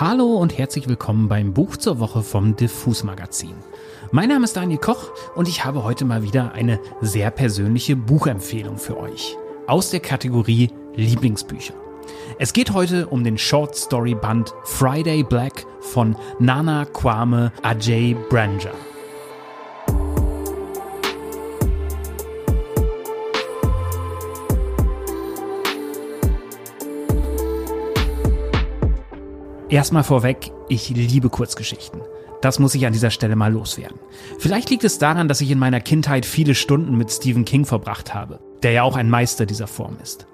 Hallo und herzlich willkommen beim Buch zur Woche vom Diffus Magazin. Mein Name ist Daniel Koch und ich habe heute mal wieder eine sehr persönliche Buchempfehlung für euch aus der Kategorie Lieblingsbücher. Es geht heute um den Short Story Band Friday Black von Nana Kwame Ajay Branja. Erstmal vorweg, ich liebe Kurzgeschichten. Das muss ich an dieser Stelle mal loswerden. Vielleicht liegt es daran, dass ich in meiner Kindheit viele Stunden mit Stephen King verbracht habe, der ja auch ein Meister dieser Form ist.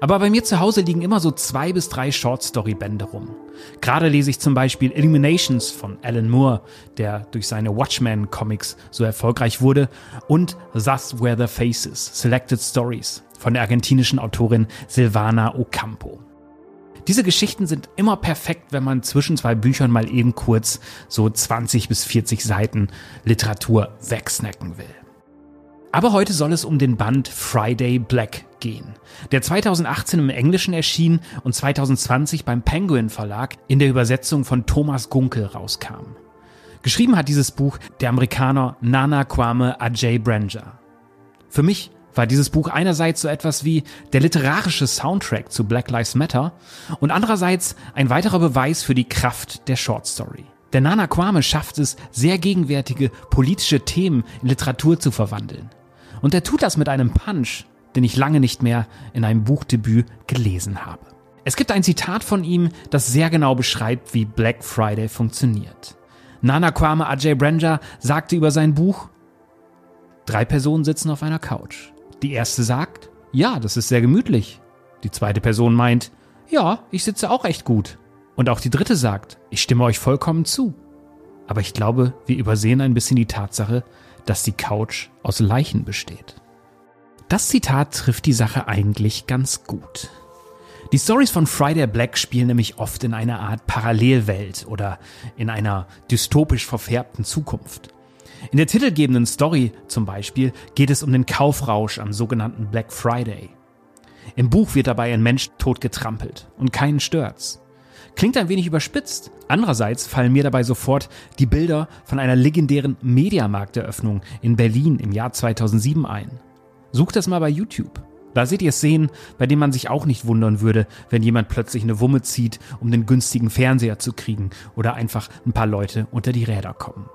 Aber bei mir zu Hause liegen immer so zwei bis drei Short-Story-Bände rum. Gerade lese ich zum Beispiel Illuminations von Alan Moore, der durch seine Watchmen-Comics so erfolgreich wurde, und Thus Were the Faces, Selected Stories von der argentinischen Autorin Silvana Ocampo. Diese Geschichten sind immer perfekt, wenn man zwischen zwei Büchern mal eben kurz so 20 bis 40 Seiten Literatur wegsnacken will. Aber heute soll es um den Band Friday Black gehen, der 2018 im Englischen erschien und 2020 beim Penguin Verlag in der Übersetzung von Thomas Gunkel rauskam. Geschrieben hat dieses Buch der Amerikaner Nana Kwame Ajay Branja. Für mich war dieses Buch einerseits so etwas wie der literarische Soundtrack zu Black Lives Matter und andererseits ein weiterer Beweis für die Kraft der Short Story. Der Nana Kwame schafft es, sehr gegenwärtige politische Themen in Literatur zu verwandeln. Und er tut das mit einem Punch, den ich lange nicht mehr in einem Buchdebüt gelesen habe. Es gibt ein Zitat von ihm, das sehr genau beschreibt, wie Black Friday funktioniert. Nana Kwame Ajay Branja sagte über sein Buch, Drei Personen sitzen auf einer Couch. Die erste sagt, ja, das ist sehr gemütlich. Die zweite Person meint, ja, ich sitze auch echt gut. Und auch die dritte sagt, ich stimme euch vollkommen zu. Aber ich glaube, wir übersehen ein bisschen die Tatsache, dass die Couch aus Leichen besteht. Das Zitat trifft die Sache eigentlich ganz gut. Die Stories von Friday Black spielen nämlich oft in einer Art Parallelwelt oder in einer dystopisch verfärbten Zukunft. In der titelgebenden Story zum Beispiel geht es um den Kaufrausch am sogenannten Black Friday. Im Buch wird dabei ein Mensch tot getrampelt und keinen stört's. Klingt ein wenig überspitzt. Andererseits fallen mir dabei sofort die Bilder von einer legendären Mediamarkteröffnung in Berlin im Jahr 2007 ein. Sucht das mal bei YouTube. Da seht ihr Szenen, bei denen man sich auch nicht wundern würde, wenn jemand plötzlich eine Wumme zieht, um den günstigen Fernseher zu kriegen oder einfach ein paar Leute unter die Räder kommen.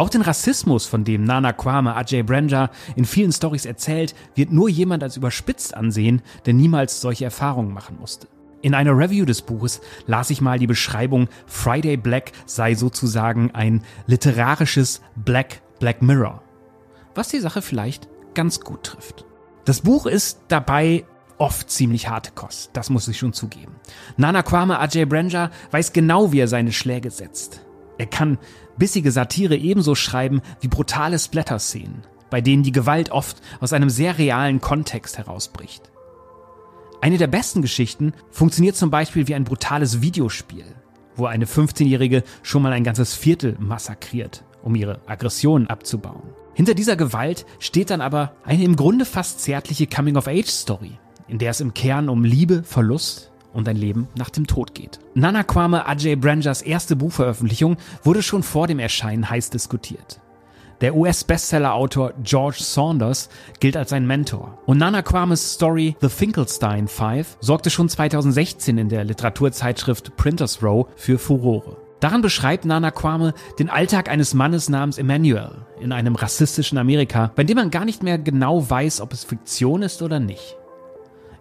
Auch den Rassismus, von dem Nana Kwame Ajay Branja in vielen Stories erzählt, wird nur jemand als überspitzt ansehen, der niemals solche Erfahrungen machen musste. In einer Review des Buches las ich mal die Beschreibung, Friday Black sei sozusagen ein literarisches Black Black Mirror. Was die Sache vielleicht ganz gut trifft. Das Buch ist dabei oft ziemlich harte Kost, das muss ich schon zugeben. Nana Kwame Ajay Branja weiß genau, wie er seine Schläge setzt. Er kann bissige Satire ebenso schreiben wie brutale Splatter-Szenen, bei denen die Gewalt oft aus einem sehr realen Kontext herausbricht. Eine der besten Geschichten funktioniert zum Beispiel wie ein brutales Videospiel, wo eine 15-Jährige schon mal ein ganzes Viertel massakriert, um ihre Aggressionen abzubauen. Hinter dieser Gewalt steht dann aber eine im Grunde fast zärtliche Coming-of-Age-Story, in der es im Kern um Liebe, Verlust und ein Leben nach dem Tod geht. Nana Kwame Ajay Branjas erste Buchveröffentlichung wurde schon vor dem Erscheinen heiß diskutiert. Der US-Bestseller-Autor George Saunders gilt als sein Mentor. Und Nana Kwames Story The Finkelstein Five sorgte schon 2016 in der Literaturzeitschrift Printers Row für Furore. Daran beschreibt Nana Kwame den Alltag eines Mannes namens Emmanuel in einem rassistischen Amerika, bei dem man gar nicht mehr genau weiß, ob es Fiktion ist oder nicht.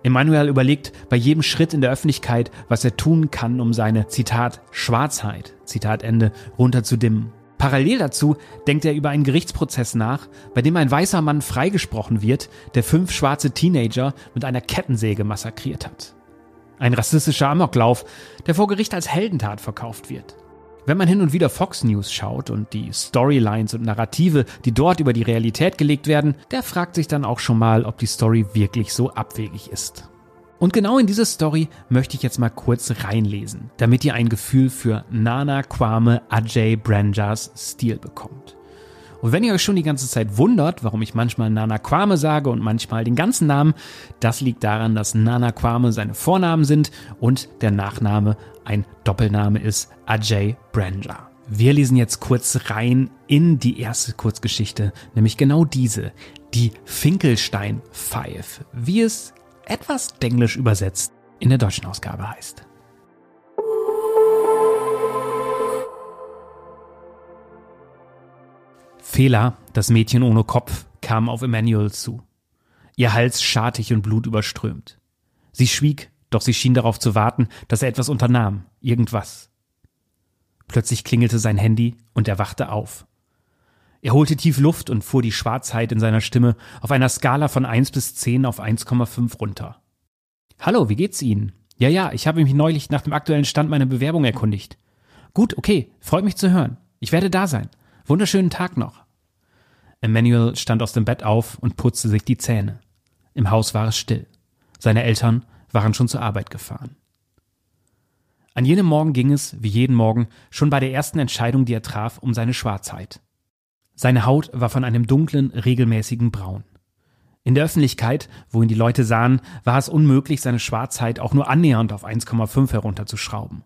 Emanuel überlegt bei jedem Schritt in der Öffentlichkeit, was er tun kann, um seine, Zitat, Schwarzheit, Zitat Ende, runterzudimmen. Parallel dazu denkt er über einen Gerichtsprozess nach, bei dem ein weißer Mann freigesprochen wird, der fünf schwarze Teenager mit einer Kettensäge massakriert hat. Ein rassistischer Amoklauf, der vor Gericht als Heldentat verkauft wird. Wenn man hin und wieder Fox News schaut und die Storylines und Narrative, die dort über die Realität gelegt werden, der fragt sich dann auch schon mal, ob die Story wirklich so abwegig ist. Und genau in diese Story möchte ich jetzt mal kurz reinlesen, damit ihr ein Gefühl für Nana Kwame Ajay Branjas Stil bekommt. Und wenn ihr euch schon die ganze Zeit wundert, warum ich manchmal Nana Kwame sage und manchmal den ganzen Namen, das liegt daran, dass Nana Kwame seine Vornamen sind und der Nachname ein Doppelname ist Ajay Branja. Wir lesen jetzt kurz rein in die erste Kurzgeschichte, nämlich genau diese, die Finkelstein Five, wie es etwas denglisch übersetzt in der deutschen Ausgabe heißt. Fehler, das Mädchen ohne Kopf, kam auf Emmanuel zu. Ihr Hals schartig und blutüberströmt. Sie schwieg, doch sie schien darauf zu warten, dass er etwas unternahm, irgendwas. Plötzlich klingelte sein Handy und er wachte auf. Er holte tief Luft und fuhr die Schwarzheit in seiner Stimme auf einer Skala von 1 bis 10 auf 1,5 runter. Hallo, wie geht's Ihnen? Ja, ja, ich habe mich neulich nach dem aktuellen Stand meiner Bewerbung erkundigt. Gut, okay, freut mich zu hören. Ich werde da sein. Wunderschönen Tag noch. Emmanuel stand aus dem Bett auf und putzte sich die Zähne. Im Haus war es still. Seine Eltern waren schon zur Arbeit gefahren. An jenem Morgen ging es, wie jeden Morgen, schon bei der ersten Entscheidung, die er traf, um seine Schwarzheit. Seine Haut war von einem dunklen, regelmäßigen Braun. In der Öffentlichkeit, wo ihn die Leute sahen, war es unmöglich, seine Schwarzheit auch nur annähernd auf 1,5 herunterzuschrauben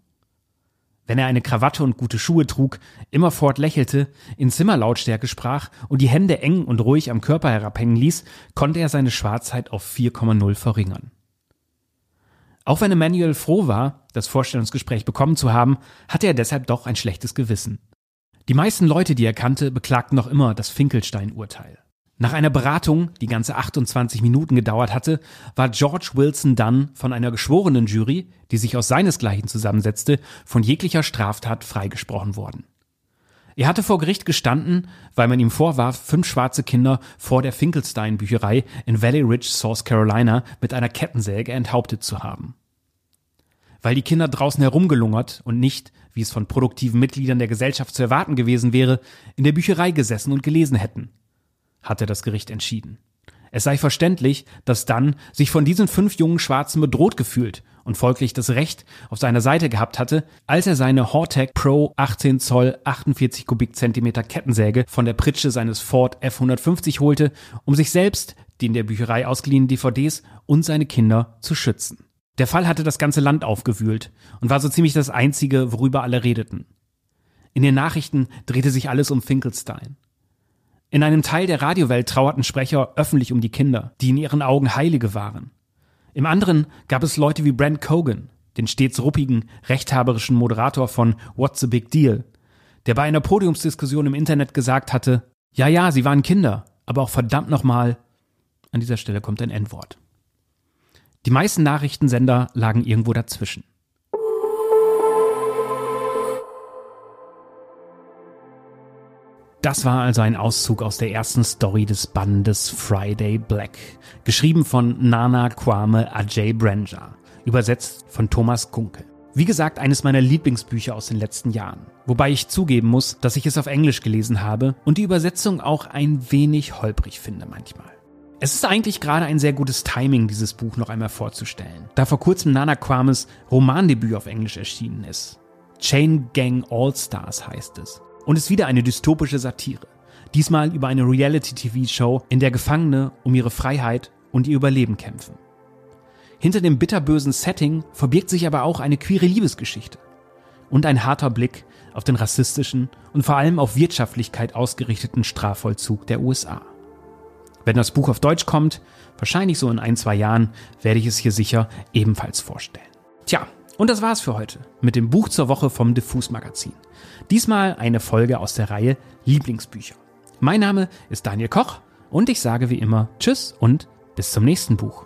wenn er eine Krawatte und gute Schuhe trug, immerfort lächelte, in Zimmerlautstärke sprach und die Hände eng und ruhig am Körper herabhängen ließ, konnte er seine Schwarzheit auf 4,0 verringern. Auch wenn Emmanuel froh war, das Vorstellungsgespräch bekommen zu haben, hatte er deshalb doch ein schlechtes Gewissen. Die meisten Leute, die er kannte, beklagten noch immer das Finkelstein-Urteil. Nach einer Beratung, die ganze 28 Minuten gedauert hatte, war George Wilson Dunn von einer geschworenen Jury, die sich aus seinesgleichen zusammensetzte, von jeglicher Straftat freigesprochen worden. Er hatte vor Gericht gestanden, weil man ihm vorwarf, fünf schwarze Kinder vor der Finkelstein Bücherei in Valley Ridge, South Carolina mit einer Kettensäge enthauptet zu haben. Weil die Kinder draußen herumgelungert und nicht, wie es von produktiven Mitgliedern der Gesellschaft zu erwarten gewesen wäre, in der Bücherei gesessen und gelesen hätten – hatte das Gericht entschieden. Es sei verständlich, dass dann sich von diesen fünf jungen Schwarzen bedroht gefühlt und folglich das Recht auf seiner Seite gehabt hatte, als er seine Hortec Pro 18 Zoll 48 Kubikzentimeter Kettensäge von der Pritsche seines Ford F150 holte, um sich selbst, die in der Bücherei ausgeliehenen DVDs und seine Kinder zu schützen. Der Fall hatte das ganze Land aufgewühlt und war so ziemlich das einzige, worüber alle redeten. In den Nachrichten drehte sich alles um Finkelstein. In einem Teil der Radiowelt trauerten Sprecher öffentlich um die Kinder, die in ihren Augen Heilige waren. Im anderen gab es Leute wie Brent Cogan, den stets ruppigen, rechthaberischen Moderator von What's the Big Deal, der bei einer Podiumsdiskussion im Internet gesagt hatte, ja, ja, sie waren Kinder, aber auch verdammt nochmal, an dieser Stelle kommt ein N-Wort. Die meisten Nachrichtensender lagen irgendwo dazwischen. Das war also ein Auszug aus der ersten Story des Bandes Friday Black, geschrieben von Nana Kwame Ajay Branja, übersetzt von Thomas Kunkel. Wie gesagt, eines meiner Lieblingsbücher aus den letzten Jahren. Wobei ich zugeben muss, dass ich es auf Englisch gelesen habe und die Übersetzung auch ein wenig holprig finde manchmal. Es ist eigentlich gerade ein sehr gutes Timing, dieses Buch noch einmal vorzustellen, da vor kurzem Nana Kwames Romandebüt auf Englisch erschienen ist. Chain Gang All Stars heißt es und ist wieder eine dystopische Satire. Diesmal über eine Reality-TV-Show, in der Gefangene um ihre Freiheit und ihr Überleben kämpfen. Hinter dem bitterbösen Setting verbirgt sich aber auch eine queere Liebesgeschichte und ein harter Blick auf den rassistischen und vor allem auf Wirtschaftlichkeit ausgerichteten Strafvollzug der USA. Wenn das Buch auf Deutsch kommt, wahrscheinlich so in ein, zwei Jahren, werde ich es hier sicher ebenfalls vorstellen. Tja, und das war's für heute mit dem Buch zur Woche vom Diffus Magazin. Diesmal eine Folge aus der Reihe Lieblingsbücher. Mein Name ist Daniel Koch und ich sage wie immer Tschüss und bis zum nächsten Buch.